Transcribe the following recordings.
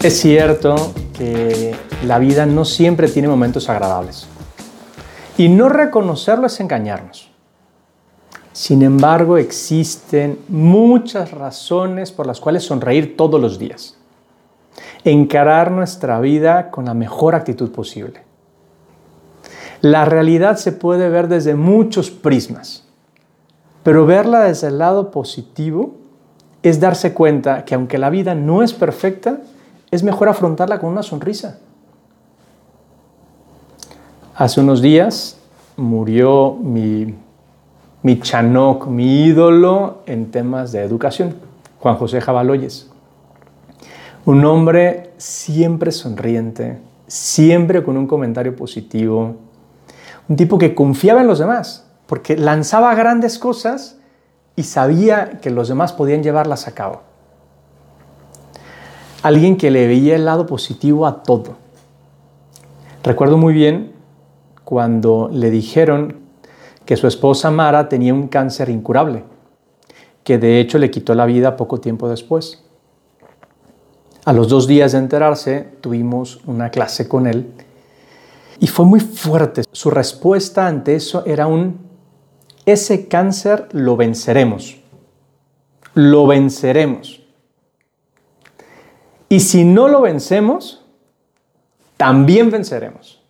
Es cierto que la vida no siempre tiene momentos agradables. Y no reconocerlo es engañarnos. Sin embargo, existen muchas razones por las cuales sonreír todos los días. Encarar nuestra vida con la mejor actitud posible. La realidad se puede ver desde muchos prismas, pero verla desde el lado positivo es darse cuenta que aunque la vida no es perfecta, es mejor afrontarla con una sonrisa. Hace unos días murió mi, mi chanok, mi ídolo en temas de educación, Juan José Jabaloyes. Un hombre siempre sonriente, siempre con un comentario positivo, un tipo que confiaba en los demás, porque lanzaba grandes cosas y sabía que los demás podían llevarlas a cabo alguien que le veía el lado positivo a todo. Recuerdo muy bien cuando le dijeron que su esposa Mara tenía un cáncer incurable, que de hecho le quitó la vida poco tiempo después. A los dos días de enterarse tuvimos una clase con él y fue muy fuerte. Su respuesta ante eso era un, ese cáncer lo venceremos, lo venceremos. Y si no lo vencemos, también venceremos.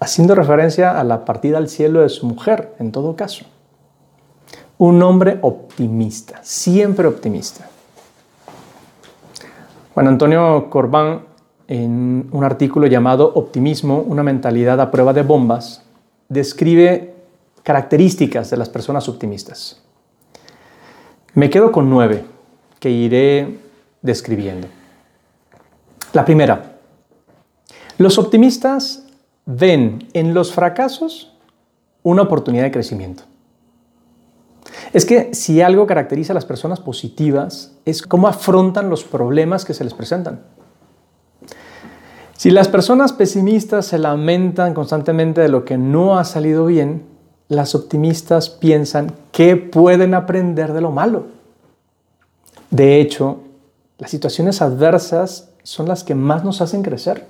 Haciendo referencia a la partida al cielo de su mujer, en todo caso. Un hombre optimista, siempre optimista. Juan Antonio Corbán, en un artículo llamado Optimismo, una mentalidad a prueba de bombas, describe características de las personas optimistas. Me quedo con nueve, que iré describiendo. La primera, los optimistas ven en los fracasos una oportunidad de crecimiento. Es que si algo caracteriza a las personas positivas es cómo afrontan los problemas que se les presentan. Si las personas pesimistas se lamentan constantemente de lo que no ha salido bien, las optimistas piensan que pueden aprender de lo malo. De hecho, las situaciones adversas son las que más nos hacen crecer.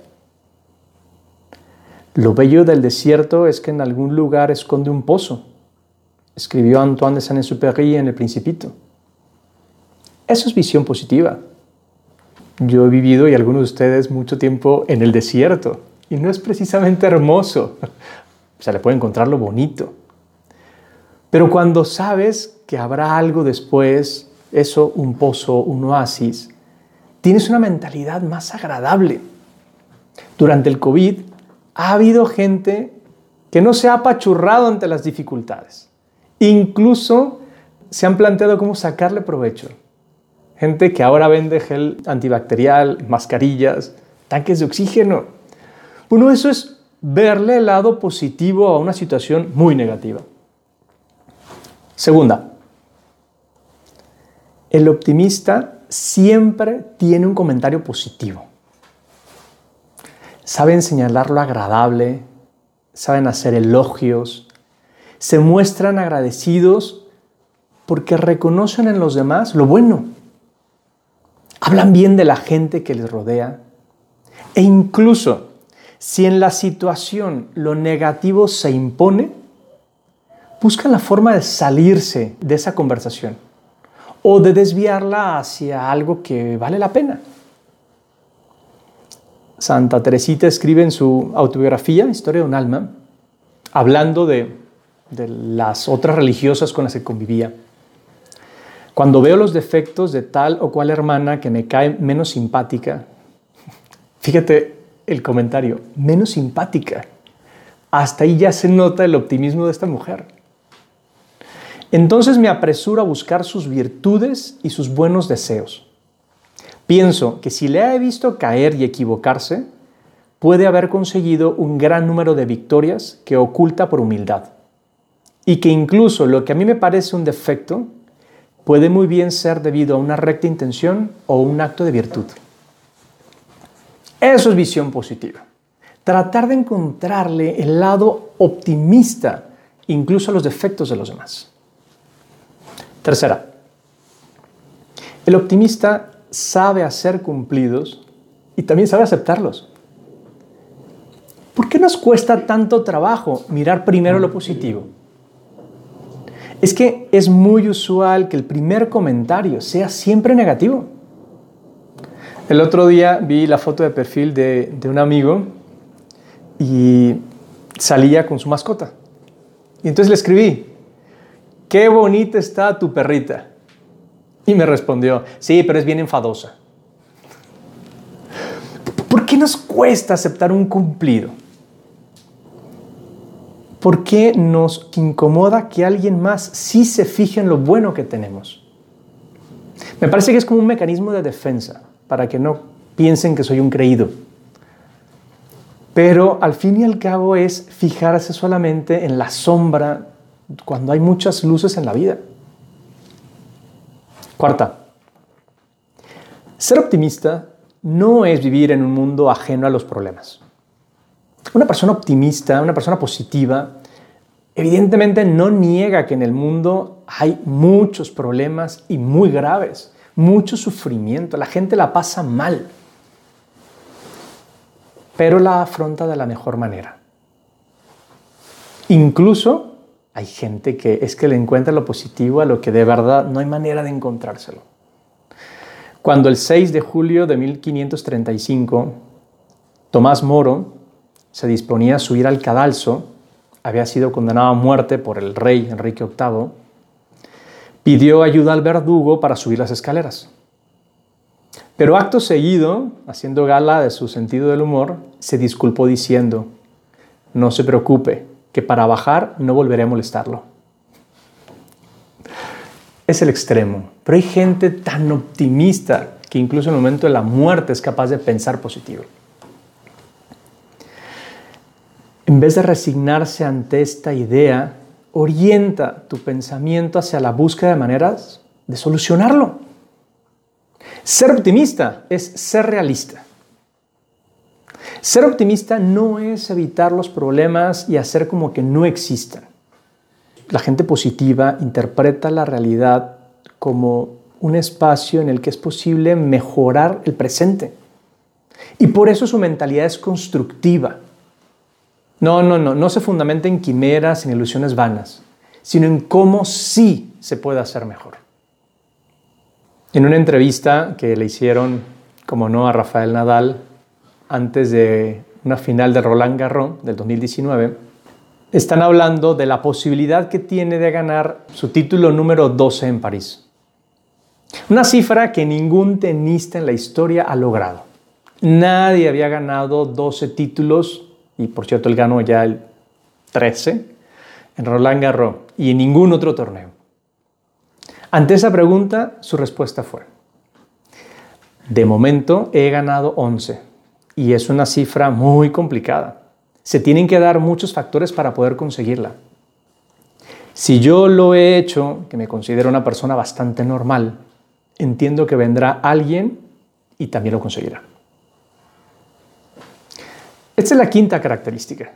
Lo bello del desierto es que en algún lugar esconde un pozo, escribió Antoine de Saint-Exupéry en El Principito. Eso es visión positiva. Yo he vivido, y algunos de ustedes, mucho tiempo en el desierto, y no es precisamente hermoso. Se le puede encontrar lo bonito. Pero cuando sabes que habrá algo después, eso, un pozo, un oasis, tienes una mentalidad más agradable. Durante el COVID ha habido gente que no se ha apachurrado ante las dificultades. Incluso se han planteado cómo sacarle provecho. Gente que ahora vende gel antibacterial, mascarillas, tanques de oxígeno. Uno, eso es verle el lado positivo a una situación muy negativa. Segunda, el optimista siempre tiene un comentario positivo. Saben señalar lo agradable, saben hacer elogios, se muestran agradecidos porque reconocen en los demás lo bueno. Hablan bien de la gente que les rodea e incluso si en la situación lo negativo se impone, buscan la forma de salirse de esa conversación o de desviarla hacia algo que vale la pena. Santa Teresita escribe en su autobiografía, Historia de un alma, hablando de, las otras religiosas con las que convivía. Cuando veo los defectos de tal o cual hermana que me cae menos simpática, fíjate el comentario, menos simpática. Hasta ahí ya se nota el optimismo de esta mujer. Entonces me apresuro a buscar sus virtudes y sus buenos deseos. Pienso que si le he visto caer y equivocarse, puede haber conseguido un gran número de victorias que oculta por humildad. Y que incluso lo que a mí me parece un defecto puede muy bien ser debido a una recta intención o un acto de virtud. Eso es visión positiva. Tratar de encontrarle el lado optimista incluso a los defectos de los demás. Tercera, el optimista sabe hacer cumplidos y también sabe aceptarlos. ¿Por qué nos cuesta tanto trabajo mirar primero lo positivo? Es que es muy usual que el primer comentario sea siempre negativo. El otro día vi la foto de perfil de, un amigo y salía con su mascota. Y entonces le escribí, qué bonita está tu perrita. Y me respondió, sí, pero es bien enfadosa. ¿Por qué nos cuesta aceptar un cumplido? ¿Por qué nos incomoda que alguien más sí se fije en lo bueno que tenemos? Me parece que es como un mecanismo de defensa, para que no piensen que soy un creído. Pero al fin y al cabo es fijarse solamente en la sombra cuando hay muchas luces en la vida. Cuarta, ser optimista no es vivir en un mundo ajeno a los problemas. Una persona optimista, una persona positiva, evidentemente no niega que en el mundo hay muchos problemas y muy graves, mucho sufrimiento, la gente la pasa mal, pero la afronta de la mejor manera. Incluso hay gente que es que le encuentra lo positivo a lo que de verdad no hay manera de encontrárselo. Cuando el 6 de julio de 1535, Tomás Moro se disponía a subir al cadalso, había sido condenado a muerte por el rey Enrique VIII, pidió ayuda al verdugo para subir las escaleras. Pero acto seguido, haciendo gala de su sentido del humor, se disculpó diciendo, no se preocupe, que para bajar no volveré a molestarlo. Es el extremo, pero hay gente tan optimista que incluso en el momento de la muerte es capaz de pensar positivo. En vez de resignarse ante esta idea, orienta tu pensamiento hacia la búsqueda de maneras de solucionarlo. Ser optimista es ser realista. Ser optimista no es evitar los problemas y hacer como que no existan. La gente positiva interpreta la realidad como un espacio en el que es posible mejorar el presente. Y por eso su mentalidad es constructiva. No, no, no, no se fundamenta en quimeras, en ilusiones vanas, sino en cómo sí se puede hacer mejor. En una entrevista que le hicieron, como no, a Rafael Nadal, antes de una final de Roland Garros del 2019, están hablando de la posibilidad que tiene de ganar su título número 12 en París. Una cifra que ningún tenista en la historia ha logrado. Nadie había ganado 12 títulos y por cierto él ganó ya el 13 en Roland Garros y en ningún otro torneo. Ante esa pregunta, su respuesta fue, de momento he ganado 11 y es una cifra muy complicada. Se tienen que dar muchos factores para poder conseguirla. Si yo lo he hecho, que me considero una persona bastante normal, entiendo que vendrá alguien y también lo conseguirá. Esta es la quinta característica.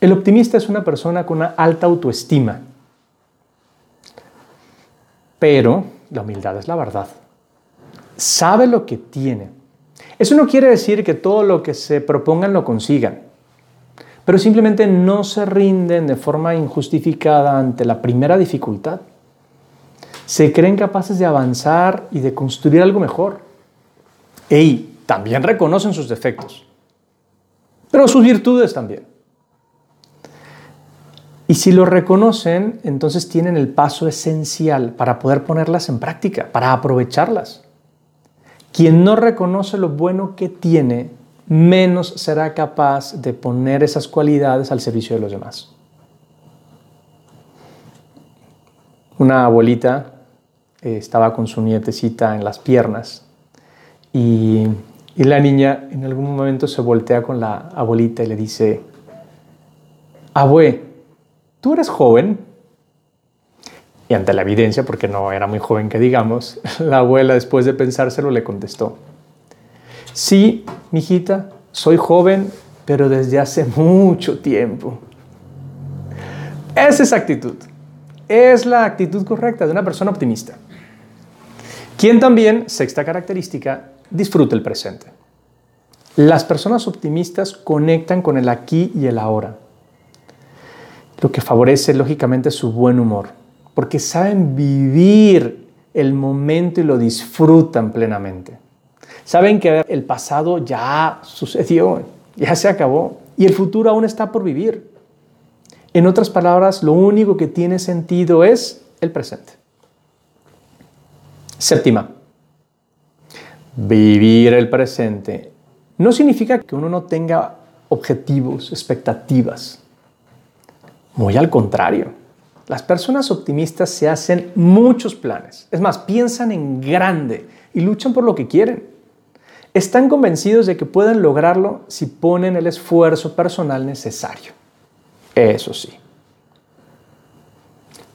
El optimista es una persona con una alta autoestima. Pero la humildad es la verdad. Sabe lo que tiene. Eso no quiere decir que todo lo que se propongan lo consigan, pero simplemente no se rinden de forma injustificada ante la primera dificultad. Se creen capaces de avanzar y de construir algo mejor. Y también reconocen sus defectos pero sus virtudes también. Y si lo reconocen, entonces tienen el paso esencial para poder ponerlas en práctica, para aprovecharlas. Quien no reconoce lo bueno que tiene, menos será capaz de poner esas cualidades al servicio de los demás. Una abuelita eh, estaba con su nietecita en las piernas y y la niña en algún momento se voltea con la abuelita y le dice, abue, ¿tú eres joven? Y ante la evidencia, porque no era muy joven que digamos, la abuela después de pensárselo le contestó, sí, mijita, soy joven, pero desde hace mucho tiempo. Esa es actitud. Es la actitud correcta de una persona optimista. Quien también, sexta característica, disfruta el presente. Las personas optimistas conectan con el aquí y el ahora, lo que favorece lógicamente su buen humor, porque saben vivir el momento y lo disfrutan plenamente. Saben que el pasado ya sucedió, ya se acabó y el futuro aún está por vivir. En otras palabras, lo único que tiene sentido es el presente. Séptima, vivir el presente no significa que uno no tenga objetivos, expectativas. Muy al contrario, las personas optimistas se hacen muchos planes. Es más, piensan en grande y luchan por lo que quieren. Están convencidos de que pueden lograrlo si ponen el esfuerzo personal necesario. Eso sí.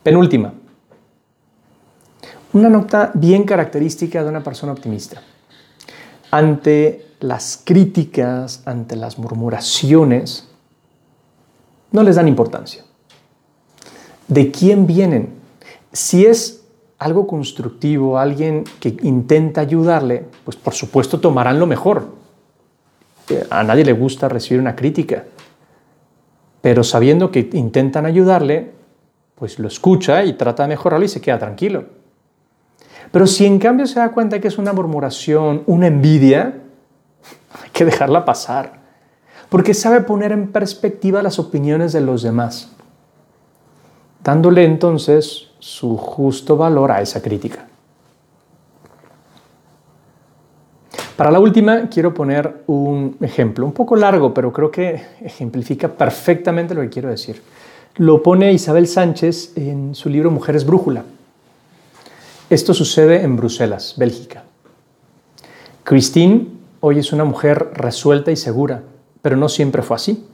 Penúltima, una nota bien característica de una persona optimista. Ante las críticas, ante las murmuraciones, no les dan importancia. ¿De quién vienen? Si es algo constructivo, alguien que intenta ayudarle, pues por supuesto tomarán lo mejor. A nadie le gusta recibir una crítica, pero sabiendo que intentan ayudarle, pues lo escucha y trata de mejorarlo y se queda tranquilo. Pero si en cambio se da cuenta que es una murmuración, una envidia, hay que dejarla pasar, porque sabe poner en perspectiva las opiniones de los demás, dándole entonces su justo valor a esa crítica. Para la última quiero poner un ejemplo, un poco largo, pero creo que ejemplifica perfectamente lo que quiero decir. Lo pone Isabel Sánchez en su libro Mujeres Brújula. Esto sucede en Bruselas, Bélgica. Christine hoy es una mujer resuelta y segura, pero no siempre fue así.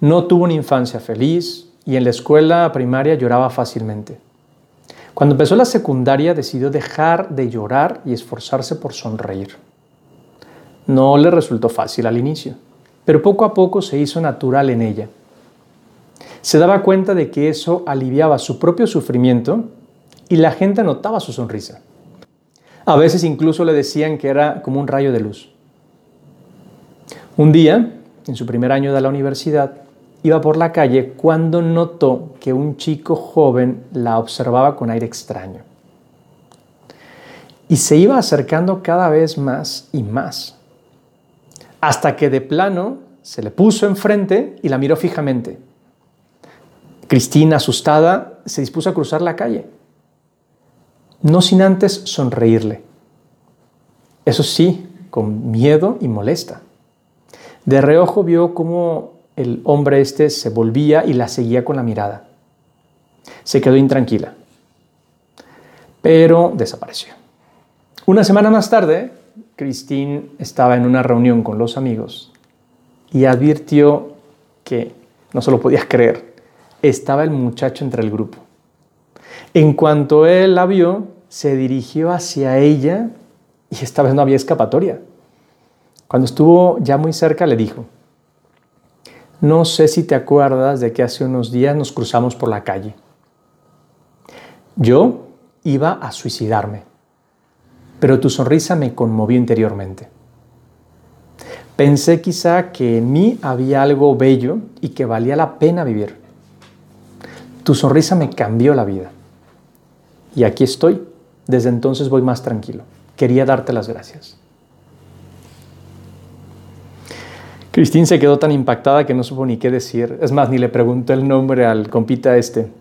No tuvo una infancia feliz y en la escuela primaria lloraba fácilmente. Cuando empezó la secundaria decidió dejar de llorar y esforzarse por sonreír. No le resultó fácil al inicio, pero poco a poco se hizo natural en ella. Se daba cuenta de que eso aliviaba su propio sufrimiento y la gente notaba su sonrisa. A veces incluso le decían que era como un rayo de luz. Un día, en su primer año de la universidad, iba por la calle cuando notó que un chico joven la observaba con aire extraño. Y se iba acercando cada vez más y más, hasta que de plano se le puso enfrente y la miró fijamente. Cristina, asustada, se dispuso a cruzar la calle no sin antes sonreírle. Eso sí, con miedo y molesta. De reojo vio cómo el hombre este se volvía y la seguía con la mirada. Se quedó intranquila, pero desapareció. Una semana más tarde, Christine estaba en una reunión con los amigos y advirtió que, no se lo podías creer, estaba el muchacho entre el grupo. En cuanto él la vio, se dirigió hacia ella y esta vez no había escapatoria. Cuando estuvo ya muy cerca le dijo, no sé si te acuerdas de que hace unos días nos cruzamos por la calle. Yo iba a suicidarme, pero tu sonrisa me conmovió interiormente. Pensé quizá que en mí había algo bello y que valía la pena vivir. Tu sonrisa me cambió la vida. Y aquí estoy. Desde entonces voy más tranquilo. Quería darte las gracias. Cristín se quedó tan impactada que no supo ni qué decir. Es más, ni le preguntó el nombre al compita este.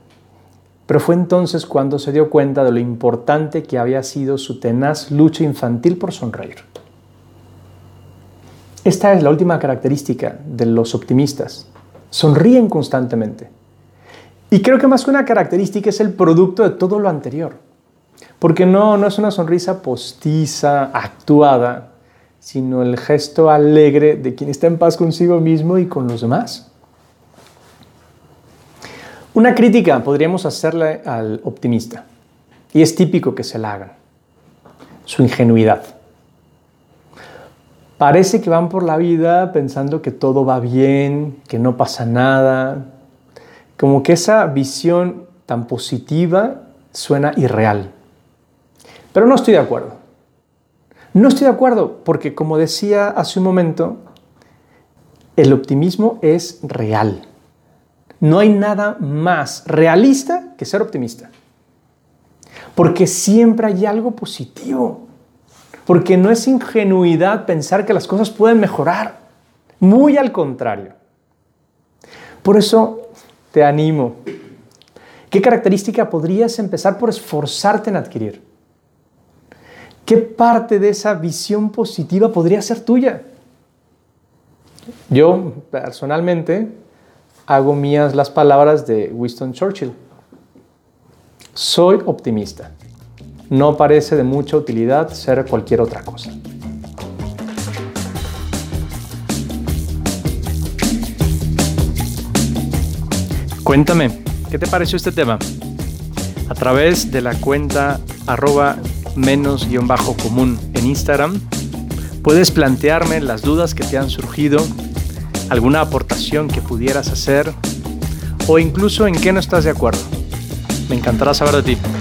Pero fue entonces cuando se dio cuenta de lo importante que había sido su tenaz lucha infantil por sonreír. Esta es la última característica de los optimistas. Sonríen constantemente. Y creo que más que una característica es el producto de todo lo anterior. Porque no, no es una sonrisa postiza, actuada, sino el gesto alegre de quien está en paz consigo mismo y con los demás. Una crítica podríamos hacerle al optimista, y es típico que se la hagan, su ingenuidad. Parece que van por la vida pensando que todo va bien, que no pasa nada, como que esa visión tan positiva suena irreal. Pero no estoy de acuerdo. No estoy de acuerdo porque, como decía hace un momento, el optimismo es real. No hay nada más realista que ser optimista. Porque siempre hay algo positivo. Porque no es ingenuidad pensar que las cosas pueden mejorar. Muy al contrario. Por eso te animo. ¿Qué característica podrías empezar por esforzarte en adquirir? ¿Qué parte de esa visión positiva podría ser tuya? Yo, personalmente, hago mías las palabras de Winston Churchill. Soy optimista. No parece de mucha utilidad ser cualquier otra cosa. Cuéntame, ¿qué te pareció este tema? A través de la cuenta arroba menos guion bajo común en Instagram, puedes plantearme las dudas que te han surgido, alguna aportación que pudieras hacer o incluso en qué no estás de acuerdo. Me encantará saber de ti.